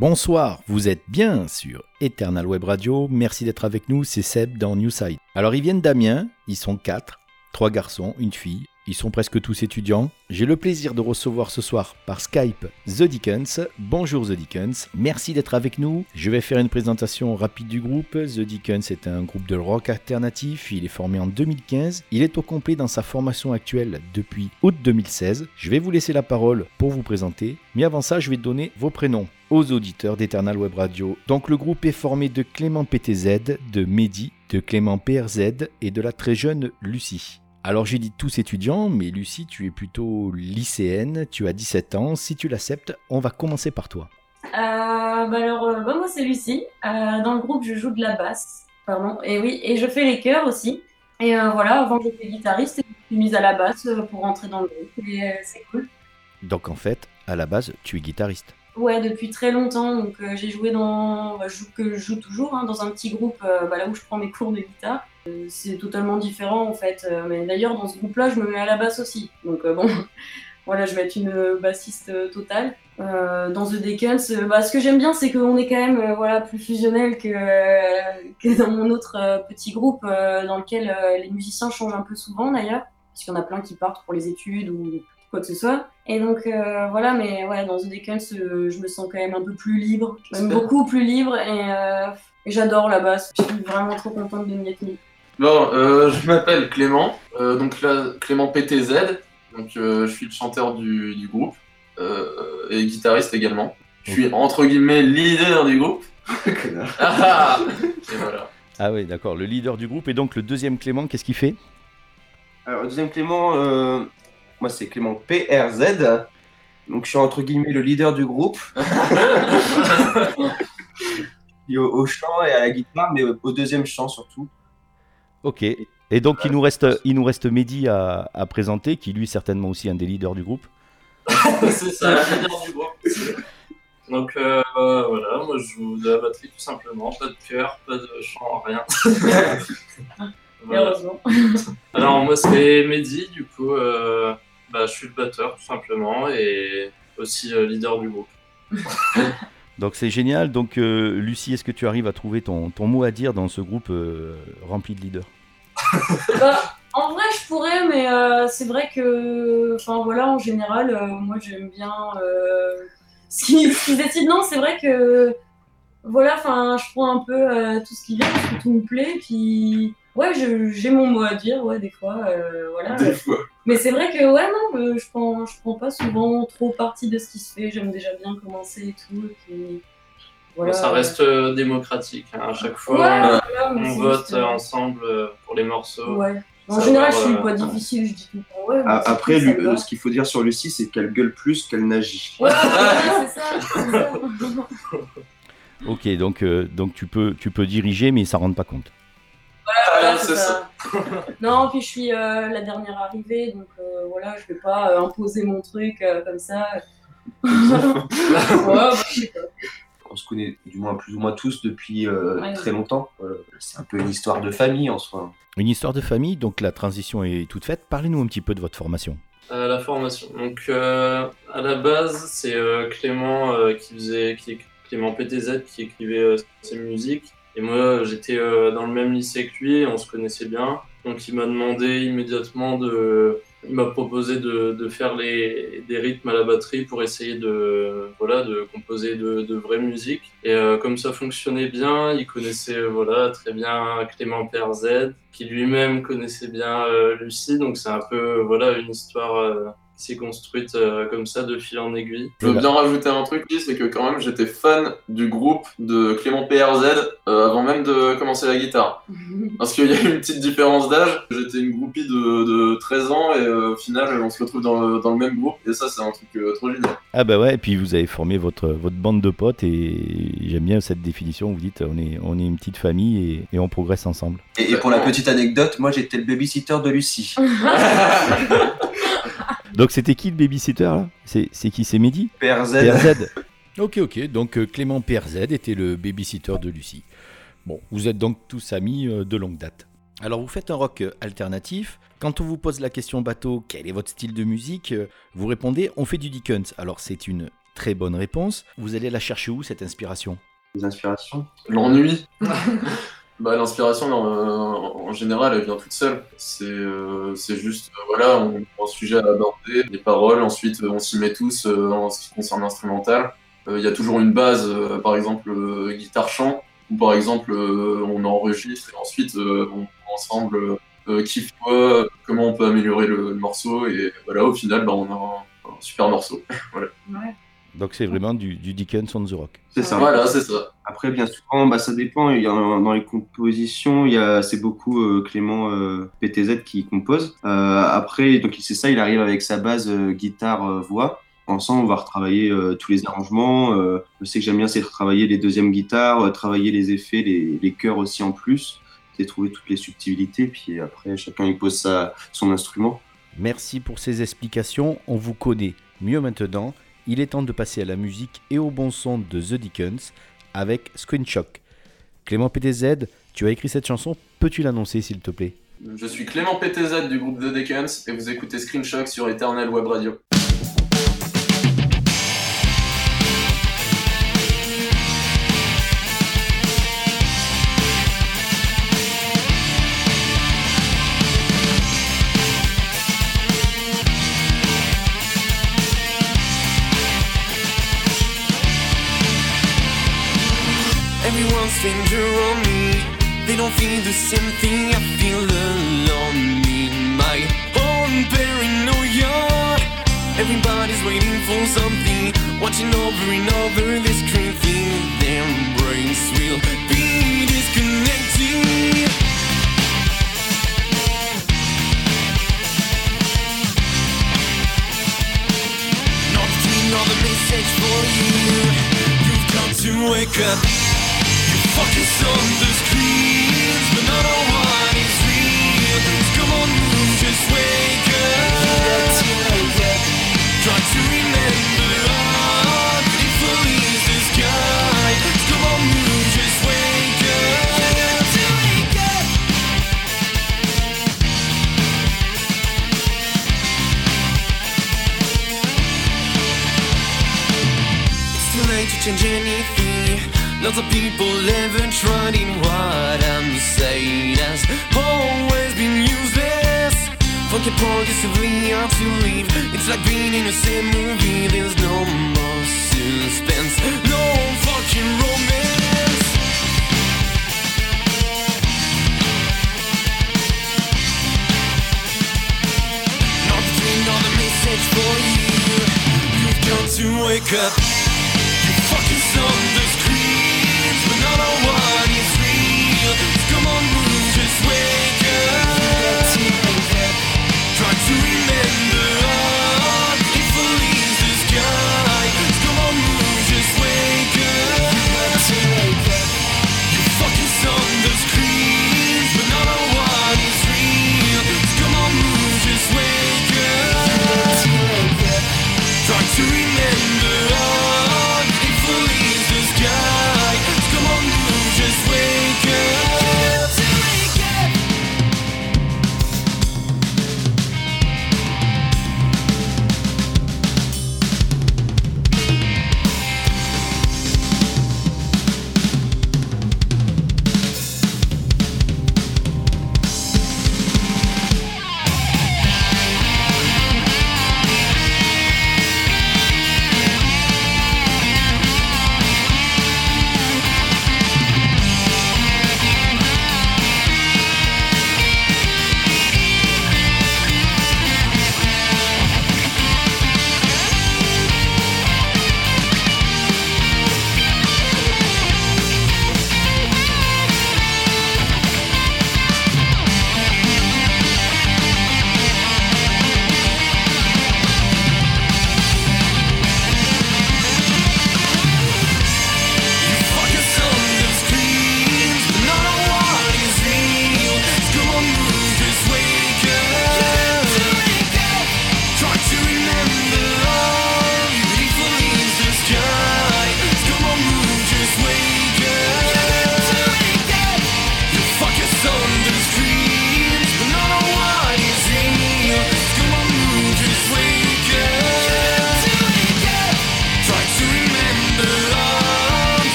Bonsoir, vous êtes bien sur Eternal Web Radio, merci d'être avec nous, c'est Seb dans Newside. Alors ils viennent d'Amiens, ils sont quatre, trois garçons, une fille, ils sont presque tous étudiants. J'ai le plaisir de recevoir ce soir par Skype The Dickens. Bonjour The Dickens, merci d'être avec nous. Je vais faire une présentation rapide du groupe. The Dickens est un groupe de rock alternatif. Il est formé en 2015. Il est au complet dans sa formation actuelle depuis août 2016. Je vais vous laisser la parole pour vous présenter. Mais avant ça, je vais donner vos prénoms aux auditeurs d'Eternal Web Radio. Donc le groupe est formé de Clément PTZ, de Mehdi, de Clément PRZ et de la très jeune Lucie. Alors j'ai dit tous étudiants, mais Lucie, tu es plutôt lycéenne, tu as 17 ans. Si tu l'acceptes, on va commencer par toi. Euh, bah alors, euh, bah, moi c'est Lucie. Euh, dans le groupe, je joue de la basse. Pardon. Et oui, et je fais les chœurs aussi. Et voilà, avant j'étais guitariste et je suis mise à la basse pour rentrer dans le groupe. Et c'est cool. Donc en fait, à la base, tu es guitariste. Ouais, depuis très longtemps. Donc j'ai joué dans, bah, je joue, que je joue toujours hein, dans un petit groupe bah, là où je prends mes cours de guitare c'est totalement différent en fait. Euh, d'ailleurs, dans ce groupe-là, je me mets à la basse aussi. Donc euh, bon, voilà, je vais être une bassiste totale. Euh, dans The Dickens, bah, ce que j'aime bien, c'est qu'on est quand même voilà, plus fusionnel que, que dans mon autre petit groupe dans lequel les musiciens changent un peu souvent d'ailleurs. Parce qu'il y en a plein qui partent pour les études ou quoi que ce soit. Et donc voilà, mais ouais, dans The Dickens, je me sens quand même un peu plus libre, même beaucoup plus libre, et, j'adore la basse. Je suis vraiment trop contente de m'y être mis. Bon, euh, je m'appelle Clément, euh, donc là, Clément PTZ, donc euh, je suis le chanteur du, du groupe et guitariste également. Je suis entre guillemets leader du groupe. ah, et voilà. Ah oui, d'accord, le leader du groupe et donc le deuxième Clément, qu'est-ce qu'il fait? Alors, le deuxième Clément, moi c'est Clément PRZ, donc je suis entre guillemets le leader du groupe. au, au chant et à la guitare, mais au deuxième chant surtout. Ok. Et donc, il nous reste, il nous reste Mehdi à, à présenter, qui lui, certainement aussi un des leaders du groupe. c'est ça, le leader du groupe. Donc euh, voilà, moi je joue de la batterie tout simplement, pas de cœur, pas de chant, rien. Heureusement. Alors moi c'est Mehdi, du coup euh, bah, je suis le batteur tout simplement et aussi euh, leader du groupe. Donc c'est génial. Donc euh, Lucie, est-ce que tu arrives à trouver ton, ton mot à dire dans ce groupe euh, rempli de leaders? Bah, En vrai, je pourrais, mais euh, c'est vrai que, enfin voilà, en général, moi j'aime bien ce qu'ils décident. Non, c'est vrai que, voilà, enfin, je prends un peu tout ce qui vient, parce que tout me plaît, puis ouais, j'ai mon mot à dire, ouais, des fois, euh, voilà. Des fois. Mais c'est vrai que, ouais, non, euh, je prends, je prends pas souvent trop partie de ce qui se fait. J'aime déjà bien commencer et tout. Et voilà. Ça reste euh, démocratique. Hein. À chaque fois, on vote ensemble pour les morceaux. Ouais. En général, je suis pas difficile, je dis tout le temps. Ouais, Après, ce qu'il faut dire sur Lucie, c'est qu'elle gueule plus qu'elle n'agit. Ouais, c'est ça. ok, donc, donc tu, peux, tu peux diriger, mais ça ne rend pas compte. Voilà, c'est ça. non, puis je suis euh, la dernière arrivée, donc euh, voilà, je vais pas euh, imposer mon truc comme ça. Bah, On se connaît du moins plus ou moins tous depuis très longtemps. c'est un peu une histoire de famille en soi. Une histoire de famille, donc la transition est toute faite. Parlez-nous un petit peu de votre formation. la formation. Donc à la base, c'est Clément qui faisait, qui, Clément PTZ qui écrivait ses musiques et moi, j'étais euh, dans le même lycée que lui, on se connaissait bien. Donc il m'a demandé immédiatement de... Il m'a proposé de, faire des rythmes à la batterie pour essayer de, voilà, de composer de, de vraie musique. Et euh, comme ça fonctionnait bien, il connaissait voilà, très bien Clément Père Z, qui lui-même connaissait bien euh, Lucie. Donc c'est un peu voilà, une histoire s'est construite euh, comme ça de fil en aiguille. Je veux bien rajouter un truc, c'est que quand même j'étais fan du groupe de Clément PRZ euh, avant même de commencer la guitare. Parce qu'il y a une petite différence d'âge. J'étais une groupie de, 13 ans et euh, au final on se retrouve dans le, même groupe et ça c'est un truc trop génial. Ah bah ouais, et puis vous avez formé votre, votre bande de potes et j'aime bien cette définition. Vous dites on est, on est une petite famille et, on progresse ensemble. Et, et pour la petite anecdote, moi j'étais le babysitter de Lucie. Donc c'était qui le babysitter là? C'est qui? C'est Mehdi? PRZ. ok, ok. Donc euh, Clément PRZ était le babysitter de Lucie. Bon, vous êtes donc tous amis euh, de longue date. Alors vous faites un rock euh, alternatif. Quand on vous pose la question bateau, quel est votre style de musique Vous répondez on fait du Dickens. Alors c'est une très bonne réponse. Vous allez la chercher où cette inspiration? Les inspirations? L'ennui. bah, l'inspiration, en, en général, elle vient toute seule. C'est euh, c'est juste, euh, voilà, on prend un sujet à aborder, les paroles, ensuite euh, on s'y met tous euh, en ce qui concerne l'instrumental. Euh, Il y a toujours une base, euh, par exemple euh, guitare-chant, ou par exemple euh, on enregistre et ensuite euh, on prend ensemble euh, qui fait quoi, comment on peut améliorer le, le morceau, et voilà, au final, bah, on a un, un super morceau. Donc c'est vraiment du, du Dickens on the Rock. C'est ça. Voilà, c'est ça. Après, bien souvent, bah, ça dépend. Y dans les compositions, il y a, c'est beaucoup euh, Clément euh, PTZ qui compose. Euh, après, donc c'est ça, il arrive avec sa base euh, guitare euh, voix. Ensemble, on va retravailler tous les arrangements. Je sais que j'aime bien, c'est retravailler les deuxièmes guitares, travailler les effets, les, les chœurs aussi en plus, c'est trouver toutes les subtilités. Puis après, chacun il pose sa, son instrument. Merci pour ces explications, on vous connaît mieux maintenant. Il est temps de passer à la musique et au bon son de The Dickens avec Screenshock. Clément PTZ, tu as écrit cette chanson, peux-tu l'annoncer s'il te plaît? Je suis Clément PTZ du groupe The Dickens et vous écoutez Screenshock sur Eternal Web Radio. Stranger on me. They don't feel the same thing. I feel alone in my own paranoia. Everybody's waiting for something, watching over and over the screen, thinking their brains will be disconnected. Not the message for you. You've got to wake up fucking thunder screams, but. Come on, just wake up. Lots of people haven't tried what I'm saying has always been useless. Funky progressively hard to leave. It's like being in the same movie. There's no more suspense, no fucking romance. Not between all the message for you. You've got to wake up. You focus on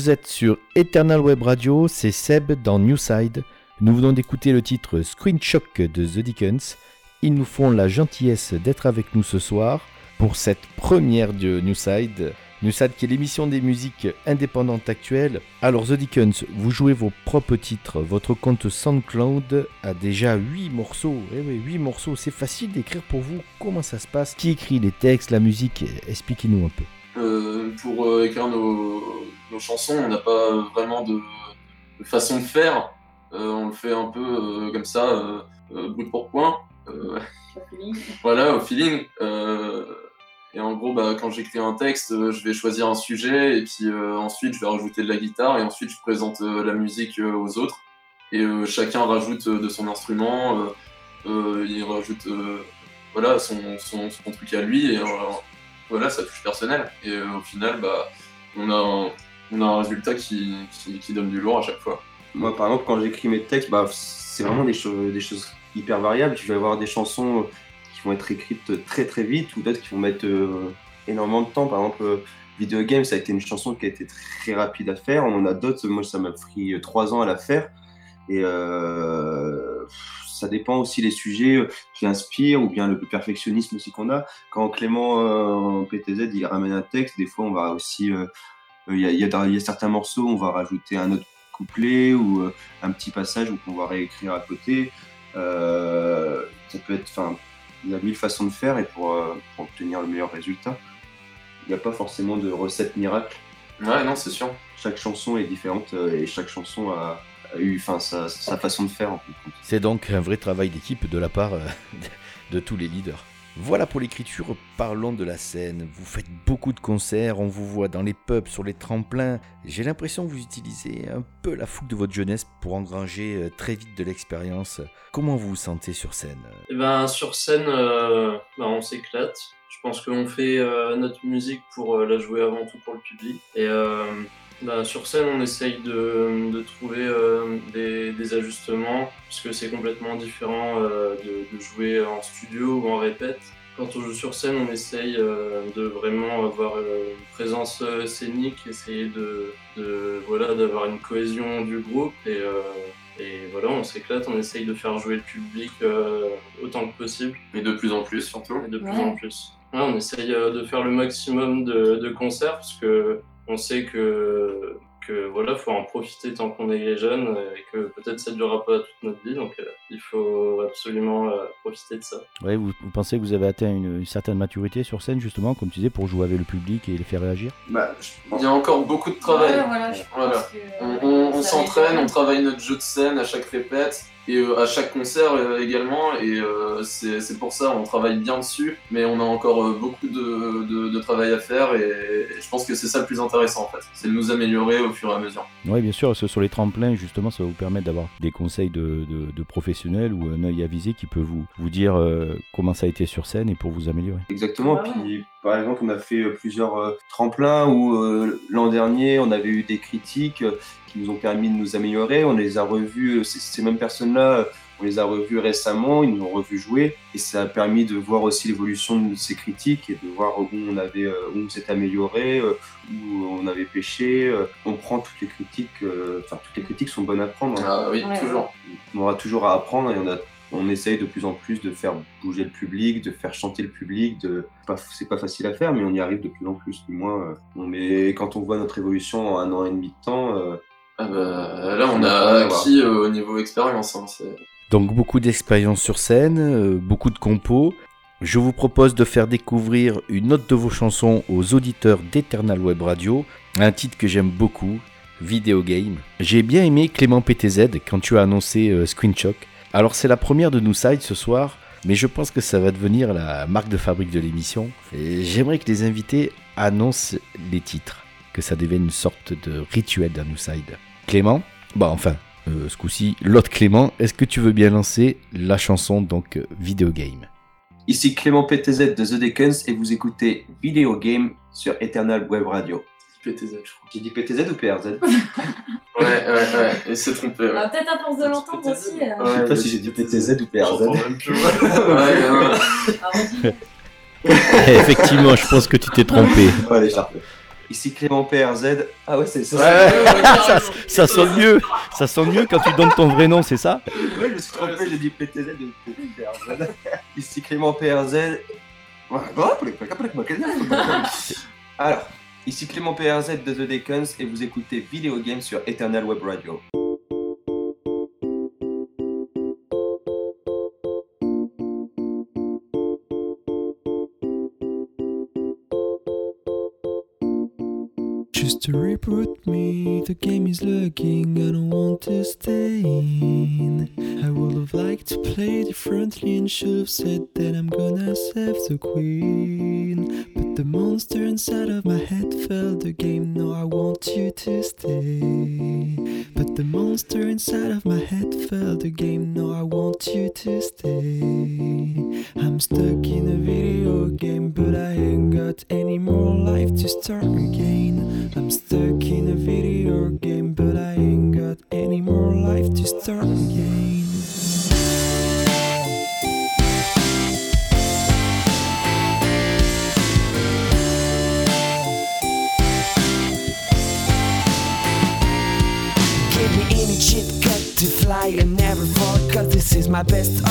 Vous êtes sur Eternal Web Radio, c'est Seb dans Newside. Nous venons d'écouter le titre Screen Shock de The Dickens. Ils nous font la gentillesse d'être avec nous ce soir pour cette première de Newside. Newside qui est l'émission des musiques indépendantes actuelles. Alors The Dickens, vous jouez vos propres titres. Votre compte SoundCloud a déjà 8 morceaux. Eh oui, 8 morceaux. C'est facile d'écrire pour vous. Comment ça se passe? Qui écrit les textes, la musique? Expliquez-nous un peu. Euh, pour euh, écrire nos, nos chansons, on n'a pas vraiment de, de façon de faire. Euh, on le fait un peu comme ça, brut pour point. Voilà, au feeling. Et en gros, bah, quand j'écris un texte, je vais choisir un sujet et puis ensuite je vais rajouter de la guitare et ensuite je présente la musique aux autres. Et chacun rajoute de son instrument, il rajoute voilà, son, son, son truc à lui et voilà, ça touche personnel. Et euh, au final, bah, on, a un, un résultat qui, donne du lourd à chaque fois. Moi, par exemple, quand j'écris mes textes, bah, c'est vraiment des, choses hyper variables. Je vais avoir des chansons qui vont être écrites très très vite ou d'autres qui vont mettre euh, énormément de temps. Par exemple, euh, Video Game, ça a été une chanson qui a été très rapide à faire. On en a d'autres, moi, ça m'a pris euh, trois ans à la faire. Et euh, ça dépend aussi des sujets euh, qui inspirent ou bien le perfectionnisme aussi qu'on a. Quand Clément euh, PTZ, il ramène un texte, des fois, on va aussi. euh, Il y, a, il y a- il y a certains morceaux, on va rajouter un autre couplet ou euh, un petit passage qu'on va réécrire à côté. Euh, ça peut être, enfin, il y a mille façons de faire et pour, euh, pour obtenir le meilleur résultat, il n'y a pas forcément de recette miracle. Ouais, non, c'est sûr. Chaque chanson est différente euh, et chaque chanson a eu, enfin, sa, sa façon de faire. En. C'est donc un vrai travail d'équipe de la part euh, de tous les leaders. Voilà pour l'écriture, parlons de la scène. Vous faites beaucoup de concerts, on vous voit dans les pubs, sur les tremplins. J'ai l'impression que vous utilisez un peu la fougue de votre jeunesse pour engranger euh, très vite de l'expérience. Comment vous vous sentez sur scène? Et ben, sur scène, euh, bah, on s'éclate. Je pense qu'on fait euh, notre musique pour euh, la jouer avant tout pour le public. Et euh, bah, sur scène, on essaye de, de trouver euh, des, des ajustements, puisque c'est complètement différent euh, de, de jouer en studio ou en répète. Quand on joue sur scène, on essaye euh, de vraiment avoir une présence euh, scénique, essayer de, de voilà d'avoir une cohésion du groupe et, euh, et voilà, on s'éclate, on essaye de faire jouer le public euh, autant que possible. Et de plus en plus, surtout. Et de plus Ouais. en plus. Ouais, on essaye euh, de faire le maximum de, de concerts parce que on sait que, que voilà, faut en profiter tant qu'on est jeune euh, et que peut-être ça ne durera pas toute notre vie. Donc euh, il faut absolument euh, profiter de ça. ouais, vous, vous pensez que vous avez atteint une, une certaine maturité sur scène, justement, comme tu disais, pour jouer avec le public et les faire réagir? Bah, Il y a encore beaucoup de travail. Ouais, voilà, je pense Voilà. que, On, euh, s'entraîne, on travaille notre jeu de scène à chaque répète et euh, à chaque concert euh, également. Et euh, c'est pour ça on travaille bien dessus, mais on a encore euh, beaucoup de, de- de travail à faire et, et je pense que c'est ça le plus intéressant en fait. C'est de nous améliorer au fur et à mesure. Oui, bien sûr, ce- sur les tremplins, justement, ça va vous permettre d'avoir des conseils de, de- de professionnels ou un œil avisé qui peut vous, vous dire euh, comment ça a été sur scène et pour vous améliorer. Exactement. Ah. Puis, par exemple, on a fait euh, plusieurs euh, tremplins où euh, l'an dernier, on avait eu des critiques qui nous ont permis de nous améliorer. On les a revus, ces, ces mêmes personnes-là, on les a revus récemment, ils nous ont revus jouer. Et ça a permis de voir aussi l'évolution de ces critiques et de voir où on avait, euh, où on s'était amélioré, euh, où on avait péché. euh. On prend toutes les critiques, enfin, toutes les critiques sont bonnes à prendre. hein. Ah oui, Ouais. toujours. on aura toujours à apprendre et on, a, on essaye de plus en plus de faire bouger le public, de faire chanter le public. De... C'est pas- facile à faire, mais on y arrive de plus en plus. Du moins, on met... quand on voit notre évolution en un an et demi de temps, euh, Ah bah, là on a acquis euh, au niveau expérience. hein, Donc beaucoup d'expérience sur scène, euh, beaucoup de compos. Je vous propose de faire découvrir une autre de vos chansons aux auditeurs d'Eternal Web Radio, un titre que j'aime beaucoup, Video Game. J'ai bien aimé Clément PTZ quand tu as annoncé euh, Screenshot. Alors c'est la première de nous side ce soir, mais je pense que ça va devenir la marque de fabrique de l'émission. J'aimerais que les invités annoncent les titres, que ça devienne une sorte de rituel d'un nous side. Clément, bah enfin, euh, ce coup-ci, l'autre Clément, est-ce que tu veux bien lancer la chanson donc Video Game? Ici Clément PTZ de The Dickens et vous écoutez Video Game sur Eternal Web Radio. PTZ, je crois. J'ai dit PTZ ou PRZ Ouais, ouais, ouais. Il s'est trompé. Ouais. Ah, Peut-être à force de l'entendre aussi. euh. Ouais, Je sais pas si j'ai dit PTZ ou PRZ. Même plus. ouais. Effectivement, je pense que tu t'es trompé. Ouais, l'écharpe. Ici Clément PRZ. Ah ouais, c'est ça. Ouais, ouais, ça, ça sonne mieux. Ça sonne mieux quand tu donnes ton vrai nom, c'est ça Ouais, je me suis trompé, j'ai dit PTZ de PRZ. Ici Clément PRZ. Alors, ici Clément PRZ de The Deacons et vous écoutez Video Game sur Eternal Web Radio. To reboot me, the game is lurking, I don't want to stay in. I would have liked to play differently and should have said that I'm gonna save the queen. But the monster inside of my head felt the game, no, I want you to stay. But the monster inside of my head felt the game, no, I want you to stay. I'm stuck in a video game, but I ain't got any more life to start again. My best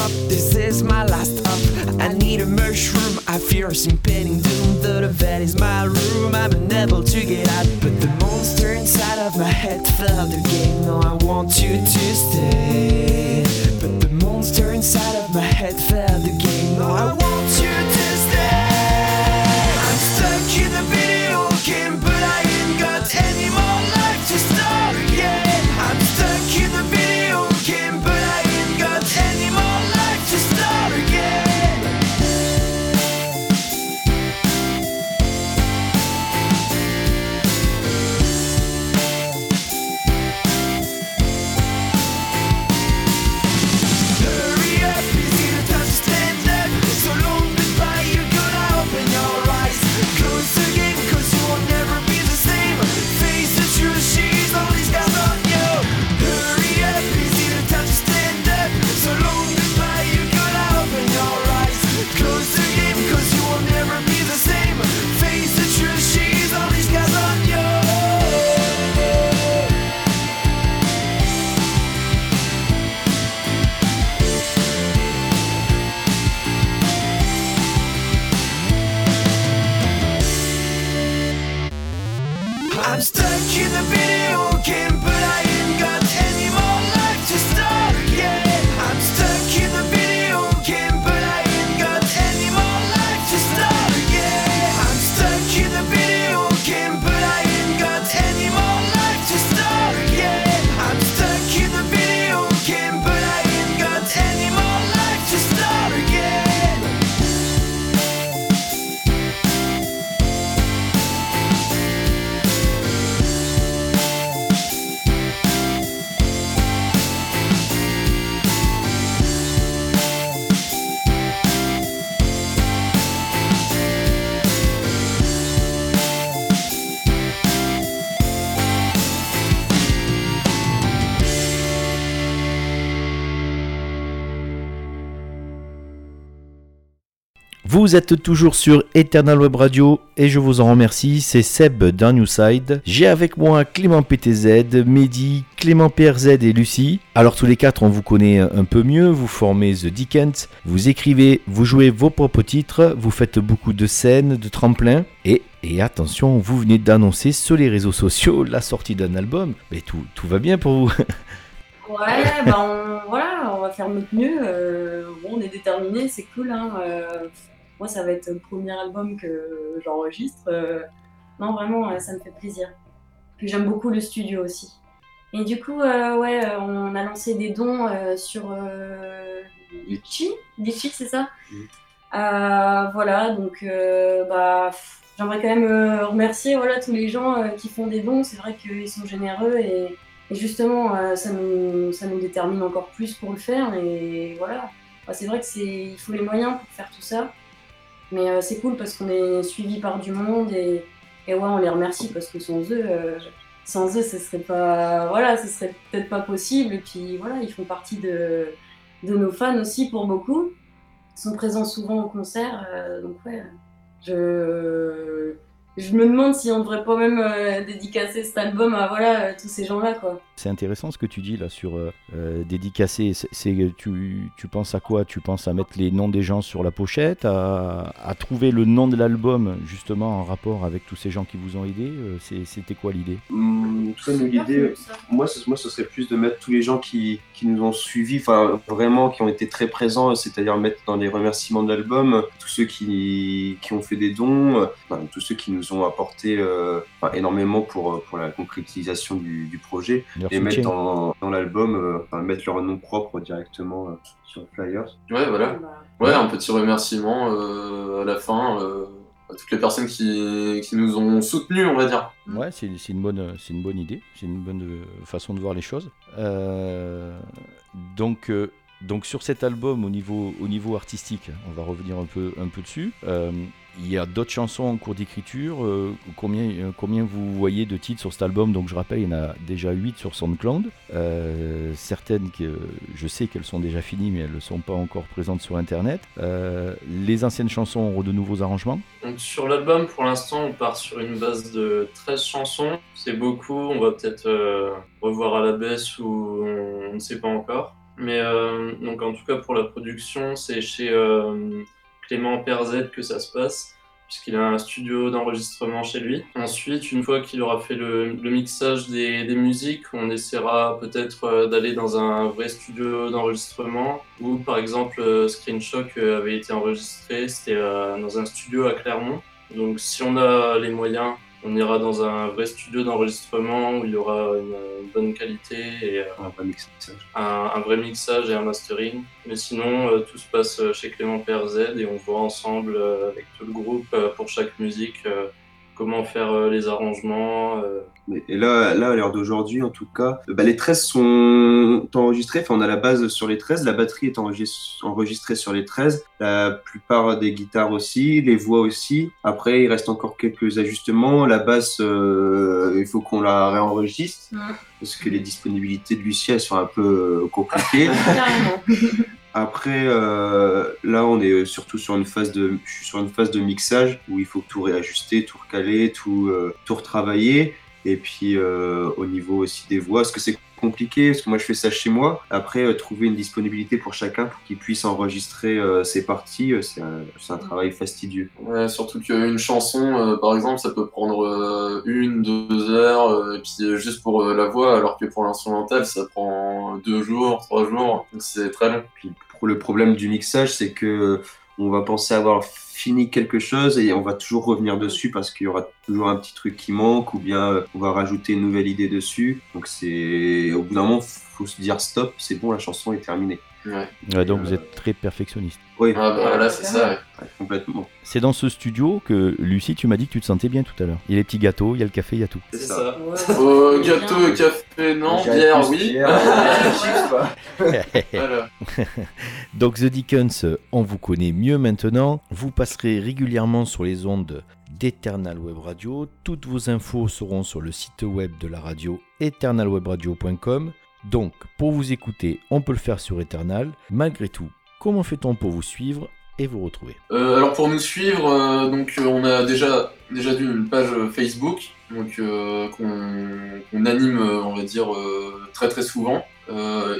Vous êtes toujours sur Eternal Web Radio et je vous en remercie, c'est Seb d'un New Side. J'ai avec moi Clément PTZ, Mehdi, Clément PRZ et Lucie. Alors tous les quatre on vous connaît un peu mieux, vous formez The Dickens, vous écrivez, vous jouez vos propres titres, vous faites beaucoup de scènes, de tremplins et, attention, vous venez d'annoncer sur les réseaux sociaux la sortie d'un album. Mais tout, va bien pour vous Ouais, ben on, voilà, on va faire notre mieux. euh, on est déterminés, c'est cool. Hein, euh, moi, ça va être le premier album que j'enregistre. euh, non, vraiment, euh, ça me fait plaisir. Puis j'aime beaucoup le studio aussi. Et du coup, euh, ouais, on a lancé des dons euh, sur euh, Litchi. Litchi, c'est ça Voilà, donc bah, j'aimerais quand même remercier voilà, tous les gens qui font des dons. C'est vrai qu'ils sont généreux et et justement, ça, nous, ça nous détermine encore plus pour le faire. Et voilà, Enfin, c'est vrai que c'est, il faut les moyens pour faire tout ça. Mais euh, c'est cool parce qu'on est suivi par du monde et, et ouais, on les remercie parce que sans eux, euh, sans eux, ce serait pas, voilà, ce serait peut-être pas possible. Et puis voilà, ils font partie de, de nos fans aussi pour beaucoup. Ils sont présents souvent au concert, euh, donc ouais, je, je me demande si on devrait pas même euh, dédicacer cet album à voilà tous ces gens-là quoi. C'est intéressant ce que tu dis là sur euh, euh, dédicacer. C'est, c'est- tu, tu penses à quoi? Tu penses à mettre les noms des gens sur la pochette, à, à trouver le nom de l'album justement en rapport avec tous ces gens qui vous ont aidé? Euh, c'est- C'était quoi l'idée? L'idée, moi, ce, moi, ce serait plus de mettre tous les gens qui, qui nous ont suivis, enfin, vraiment, qui ont été très présents, c'est-à-dire mettre dans les remerciements de l'album tous ceux qui, qui ont fait des dons, enfin, tous ceux qui nous ont apporté euh, enfin, énormément pour, pour la concrétisation du, du projet, Leur et mettre dans, dans l'album, euh, enfin, mettre leur nom propre directement euh, sur le flyer. Ouais, voilà. Bah, Ouais, un petit remerciement euh, à la fin euh, à toutes les personnes qui, qui nous ont soutenus, on va dire. Ouais, c'est c'est une, bonne, c'est une bonne idée, c'est une bonne façon de voir les choses. Euh, donc, euh, donc sur cet album, au niveau, au niveau artistique, on va revenir un peu, un peu dessus. Il y a d'autres chansons en cours d'écriture. euh, combien, euh, combien vous voyez de titres sur cet album? Donc je rappelle, il y en a déjà 8 sur SoundCloud. Euh, certaines, que, je sais qu'elles sont déjà finies, mais elles ne sont pas encore présentes sur Internet. Les anciennes chansons auront de nouveaux arrangements. Sur l'album, pour l'instant, on part sur une base de 13 chansons. C'est beaucoup, on va peut-être revoir à la baisse ou on ne sait pas encore. Mais donc en tout cas pour la production, c'est chez Clément Perzet que ça se passe, puisqu'il a un studio d'enregistrement chez lui. Ensuite, une fois qu'il aura fait le, mixage des, musiques, on essaiera peut-être euh, d'aller dans un vrai studio d'enregistrement, où par exemple euh, Screen Shock euh, avait été enregistré, c'était dans un studio à Clermont. Donc si on a les moyens, on ira dans un vrai studio d'enregistrement où il y aura une, bonne qualité et euh, Un vrai mixage. un, un vrai mixage et un mastering. Mais sinon, euh, tout se passe euh, chez Clément PRZ et on voit ensemble avec tout le groupe pour chaque musique comment faire euh, les arrangements. euh. Et là, là à l'heure d'aujourd'hui, en tout cas, bah, les 13 sont enregistrés. Enfin, on a la base sur les 13. La batterie est enregis- enregistrée sur les 13. La plupart des guitares aussi, les voix aussi. Après, il reste encore quelques ajustements. La basse, euh, il faut qu'on la réenregistre parce que les disponibilités de Lucie, elles sont un peu compliquées. Après, euh, là, on est surtout sur une phase de, je suis sur une phase de mixage où il faut tout réajuster, tout recaler, tout, euh, tout retravailler. Et puis, euh, au niveau aussi des voix, parce que c'est compliqué, parce que moi, je fais ça chez moi. Après, euh, trouver une disponibilité pour chacun pour qu'il puisse enregistrer euh, ses parties, euh, c'est un, un travail fastidieux. Ouais, surtout qu'une chanson, euh, par exemple, ça peut prendre euh, une, deux heures, euh, et puis juste pour la voix, alors que pour l'instrumental, ça prend deux jours, trois jours, donc c'est très long. Puis, pour le problème du mixage, c'est que on va penser avoir fini quelque chose et on va toujours revenir dessus parce qu'il y aura toujours un petit truc qui manque ou bien euh, on va rajouter une nouvelle idée dessus. Donc c'est au bout d'un moment, faut se dire stop, c'est bon, la chanson est terminée. Ouais. Ouais, donc Euh, vous êtes très perfectionniste. Oui, Ah bah voilà, c'est ça. ouais. ouais, complètement. C'est dans ce studio que, Lucie, tu m'as dit que tu te sentais bien tout à l'heure. Il y a les petits gâteaux, il y a le café, il y a tout. C'est ça. Ouais. Euh, gâteau et café, non, J'ai bière, oui. bière, chips, pas. Voilà. Donc The Dickens, on vous connaît mieux maintenant. Vous passerez régulièrement sur les ondes d'Eternal Web Radio. Toutes vos infos seront sur le site web de la radio eternalwebradio.com. Donc, pour vous écouter, on peut le faire sur Eternal. Malgré tout, comment fait-on pour vous suivre et vous retrouver? Euh, alors pour nous suivre, euh, donc euh, on a déjà déjà d'une une page Facebook, donc euh, qu'on anime, on va dire très très souvent.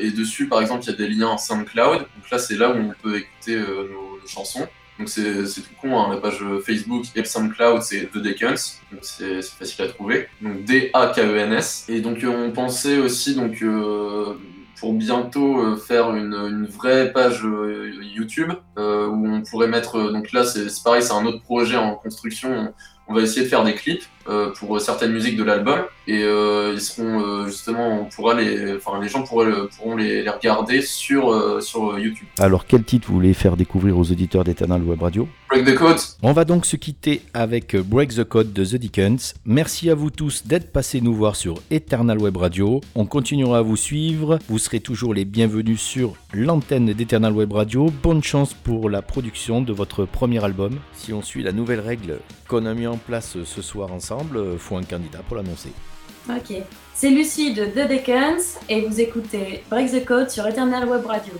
Et dessus, par exemple, il y a des liens SoundCloud. Donc là, c'est là où on peut écouter nos chansons. Donc c'est tout con, hein, la page Facebook et SoundCloud, c'est The Deacons. Donc c'est facile à trouver. Donc D-A-K-E-N-S. Et donc euh, on pensait aussi donc euh, pour bientôt euh, faire une, vraie page YouTube où on pourrait mettre. donc là, c'est pareil, c'est un autre projet en construction. On, va essayer de faire des clips pour certaines musiques de l'album et euh, ils seront euh, justement, on pourra les, enfin les gens pourront les, les regarder sur euh, sur YouTube. Alors, quel titre vous voulez faire découvrir aux auditeurs d'Eternal Web Radio? Break the code. On va donc se quitter avec Break the Code de The Dickens. Merci à vous tous d'être passés nous voir sur Eternal Web Radio. On continuera à vous suivre. Vous serez toujours les bienvenus sur l'antenne d'Eternal Web Radio. Bonne chance pour la production de votre premier album. Si on suit la nouvelle règle qu'on a mis en place ce soir ensemble, faut un candidat pour l'annoncer. Ok. C'est Lucie de The Dickens et vous écoutez Break the Code sur Eternal Web Radio.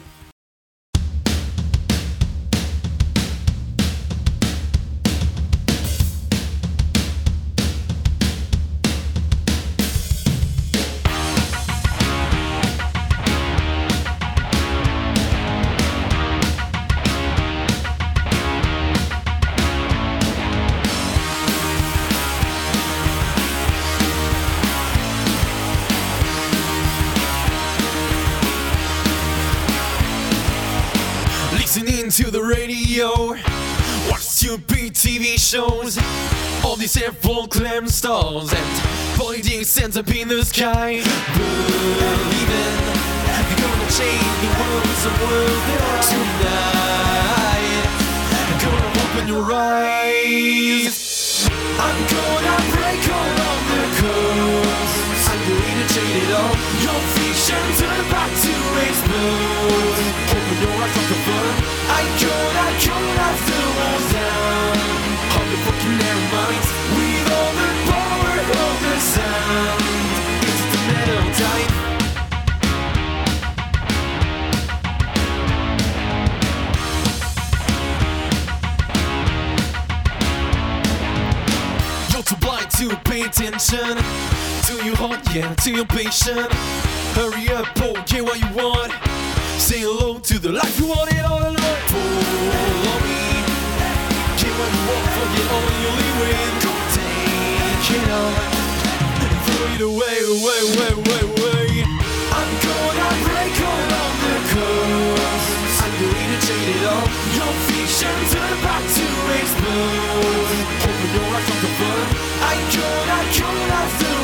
These airphone clam stars and pointing signs up in the sky. Believing you're gonna change the world somewhere tonight. Gonna open your eyes. I'm gonna break all of the codes. I'm going to change it all. Your fiction's about to explode. Open your eyes heart, yeah, to your patient. Hurry up, oh, get what you want. Say hello to the life you want it all alone. Follow me. Get what you want, forget all you live with. Go take it all. Throw it away, away, away, away, away. I'm gonna break all of the codes. I'm going to change it all. Your fiction's about to explode. Open your eyes like a bird. I gonna, gonna the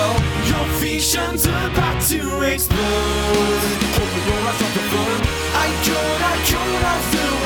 all. Your vision's about to explode. Open your eyes off the floor. I could, I could, I feel.